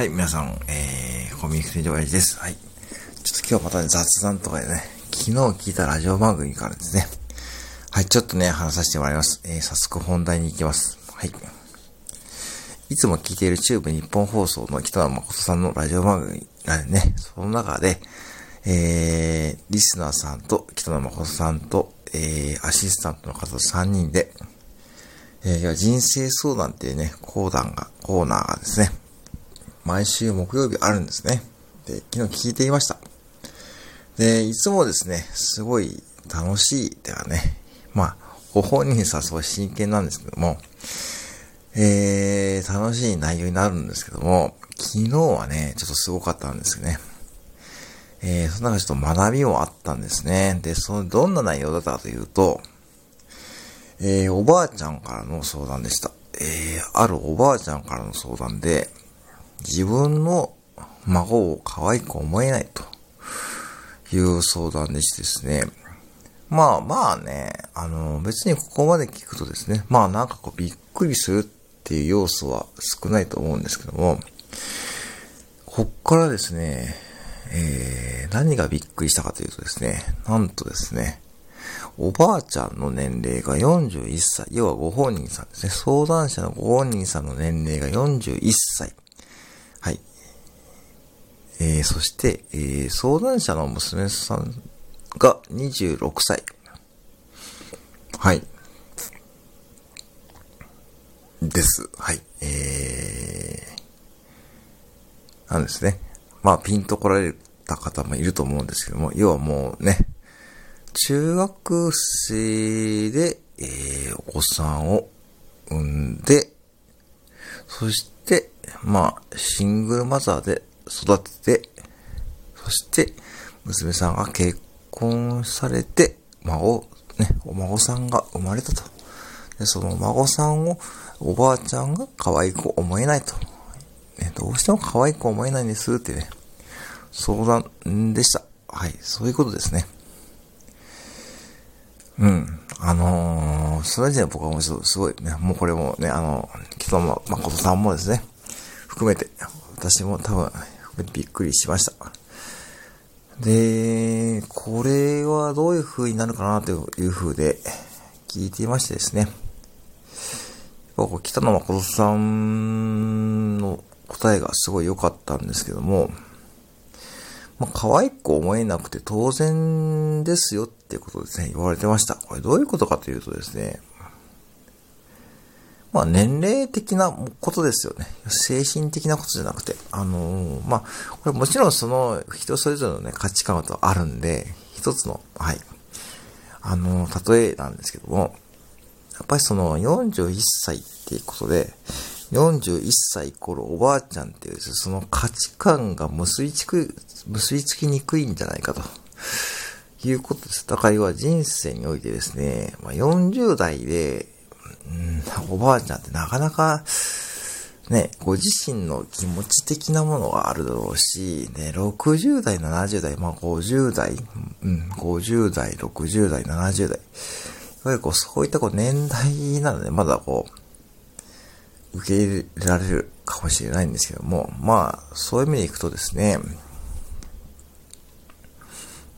はい、皆さん、えー、コミュニケーション親父です。はい。ちょっと今日また、雑談とかでね、昨日聞いたラジオ番組からですね。はい、ちょっとね、話させてもらいます。えー、早速本題に行きます。はい。いつも聞いているチューブ日本放送の北野誠さんのラジオ番組がね、その中で、えー、リスナーさんと北野誠さんと、えー、アシスタントの方3人で、えー、人生相談っていうね、講談が、コーナーがですね、毎週木曜日あるんですね。で、昨日聞いていました。で、いつもですね、すごい楽しいではね、まあ、ご本人さすごい真剣なんですけども、えー、楽しい内容になるんですけども、昨日はね、ちょっとすごかったんですよね。えー、その中ちょっと学びもあったんですね。で、その、どんな内容だったかというと、えー、おばあちゃんからの相談でした。えー、あるおばあちゃんからの相談で、自分の孫を可愛く思えないと。いう相談でしてですね。まあまあね、あの、別にここまで聞くとですね、まあなんかこうびっくりするっていう要素は少ないと思うんですけども、こっからですね、えー、何がびっくりしたかというとですね、なんとですね、おばあちゃんの年齢が41歳、要はご本人さんですね、相談者のご本人さんの年齢が41歳。えー、そして、えー、相談者の娘さんが26歳。はい。です。はい。えー、なんですね。まあ、ピンと来られた方もいると思うんですけども、要はもうね、中学生で、えー、お子さんを産んで、そして、まあ、シングルマザーで育てて、そして、娘さんが結婚されて、孫、ね、お孫さんが生まれたと。で、その孫さんをおばあちゃんが可愛く思えないと。ね、どうしても可愛く思えないんですってね、相談でした。はい、そういうことですね。うん。あのー、それじゃ僕はもうちょっとすごいね、もうこれもね、あの、北野誠さんもですね、含めて、私も多分、びっくりしました。で、これはどういう風になるかなという風で聞いていましてですね。北野誠さんの答えがすごい良かったんですけども、まあ、可愛く思えなくて当然ですよっていうことですね、言われてました。これどういうことかというとですね、まあ年齢的なことですよね。精神的なことじゃなくて。あのー、まあ、これもちろんその人それぞれのね、価値観とあるんで、一つの、はい。あのー、例えなんですけども、やっぱりその41歳っていうことで、41歳頃おばあちゃんっていうその価値観が結びつく、結びつきにくいんじゃないかと。いうことです。だから要は人生においてですね、まあ、40代でうん、おばあちゃんってなかなか、ね、ご自身の気持ち的なものがあるだろうし、ね、60代、70代、まあ50代、うん、50代、60代、70代。いわゆるこう、そういったこう年代なので、まだこう、受け入れられるかもしれないんですけども、まあ、そういう意味でいくとですね、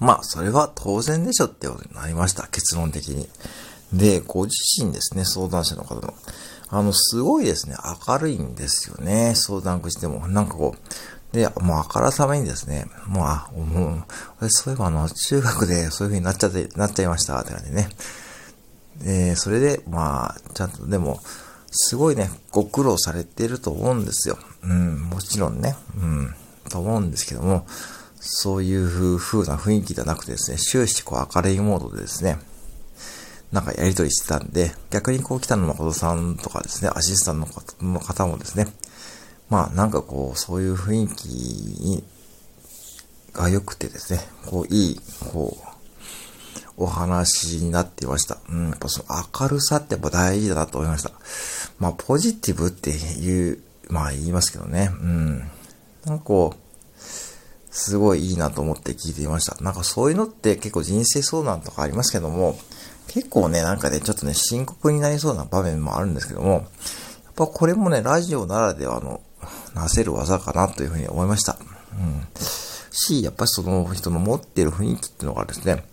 まあ、それは当然でしょってことになりました、結論的に。で、ご自身ですね、相談者の方の。あの、すごいですね、明るいんですよね、相談口でも。なんかこう、で、もうあからさまにですね、もう、あ、もう、そういえばあの、中学でそういう風になっちゃって、なっちゃいました、って感じでね。で、それで、まあ、ちゃんと、でも、すごいね、ご苦労されてると思うんですよ。うん、もちろんね、うん、と思うんですけども、そういう風な雰囲気じゃなくてですね、終始こう明るいモードでですね、なんかやりとりしてたんで、逆にこう北野誠さんとかですね、アシスタントの方もですね、まあなんかこう、そういう雰囲気に、が良くてですね、こう、いい、こう、お話になっていました。うん、やっぱその明るさってやっぱ大事だなと思いました。まあ、ポジティブっていう、まあ言いますけどね。うん。なんかこう、すごいいいなと思って聞いていました。なんかそういうのって結構人生相談とかありますけども、結構ね、なんかね、ちょっとね、深刻になりそうな場面もあるんですけども、やっぱこれもね、ラジオならではの、なせる技かなというふうに思いました。うん。し、やっぱりその人の持ってる雰囲気っていうのがですね、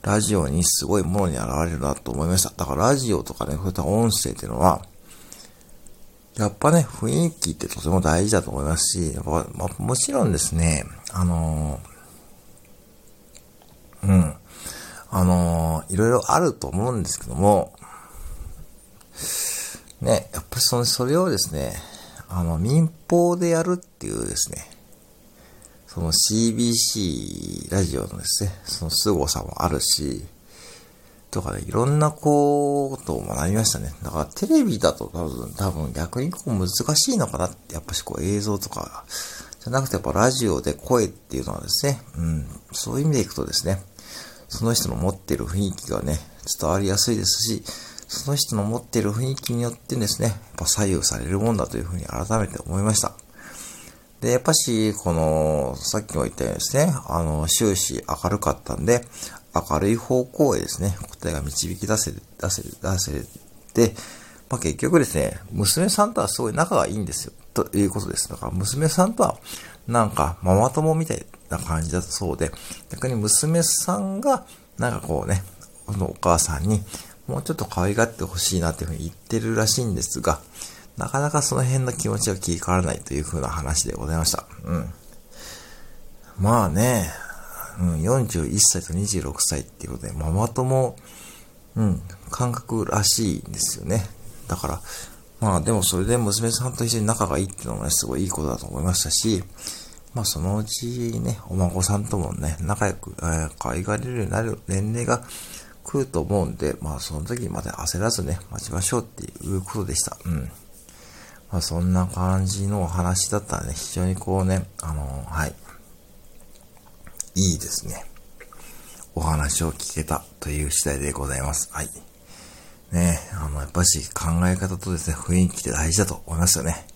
ラジオにすごいものに現れるなと思いました。だからラジオとかね、そういった音声っていうのは、やっぱね、雰囲気ってとても大事だと思いますし、やっぱまあ、もちろんですね、あのー、うん、あのー、いろいろあると思うんですけども、ね、やっぱりその、それをですね、あの、民放でやるっていうですね、その CBC ラジオのですね、その凄さもあるし、とかね、いろんなことを学びましたね。だからテレビだと多分、多分逆にこう難しいのかなって、やっぱしこう映像とか、じゃなくてやっぱラジオで声っていうのはですね、うん、そういう意味でいくとですね、その人の持ってる雰囲気がね、伝わりやすいですし、その人の持ってる雰囲気によってですね、やっぱ左右されるもんだというふうに改めて思いました。で、やっぱし、この、さっきも言ったようにですね、あの、終始明るかったんで、明るい方向へですね、答えが導き出せ、出せ、出せて、まあ、結局ですね、娘さんとはすごい仲がいいんですよ。ということです。だから娘さんとは、なんか、ママ友みたいな感じだそうで、逆に娘さんが、なんかこうね、このお母さんに、もうちょっと可愛がってほしいなっていうふうに言ってるらしいんですが、なかなかその辺の気持ちは切り替わらないという風な話でございました。うん。まあね、うん、41歳と26歳っていうことで、ママ友、うん、感覚らしいんですよね。だから、まあでもそれで娘さんと一緒に仲がいいっていうのもね、すごいいいことだと思いましたし、まあそのうちね、お孫さんともね、仲良く、えー、可愛がれるようになる年齢が来ると思うんで、まあその時まで焦らずね、待ちましょうっていうことでした。うん。まあ、そんな感じのお話だったらね、非常にこうね、あのー、はい。いいですね。お話を聞けたという次第でございます。はい。ねあの、やっぱし考え方とですね、雰囲気って大事だと思いますよね。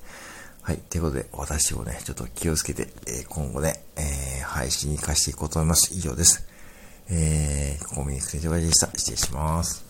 はい。ということで、私もね、ちょっと気をつけて、えー、今後ね、えー、配信に活かしていこうと思います。以上です。えー、コミュニケーションでした。失礼します。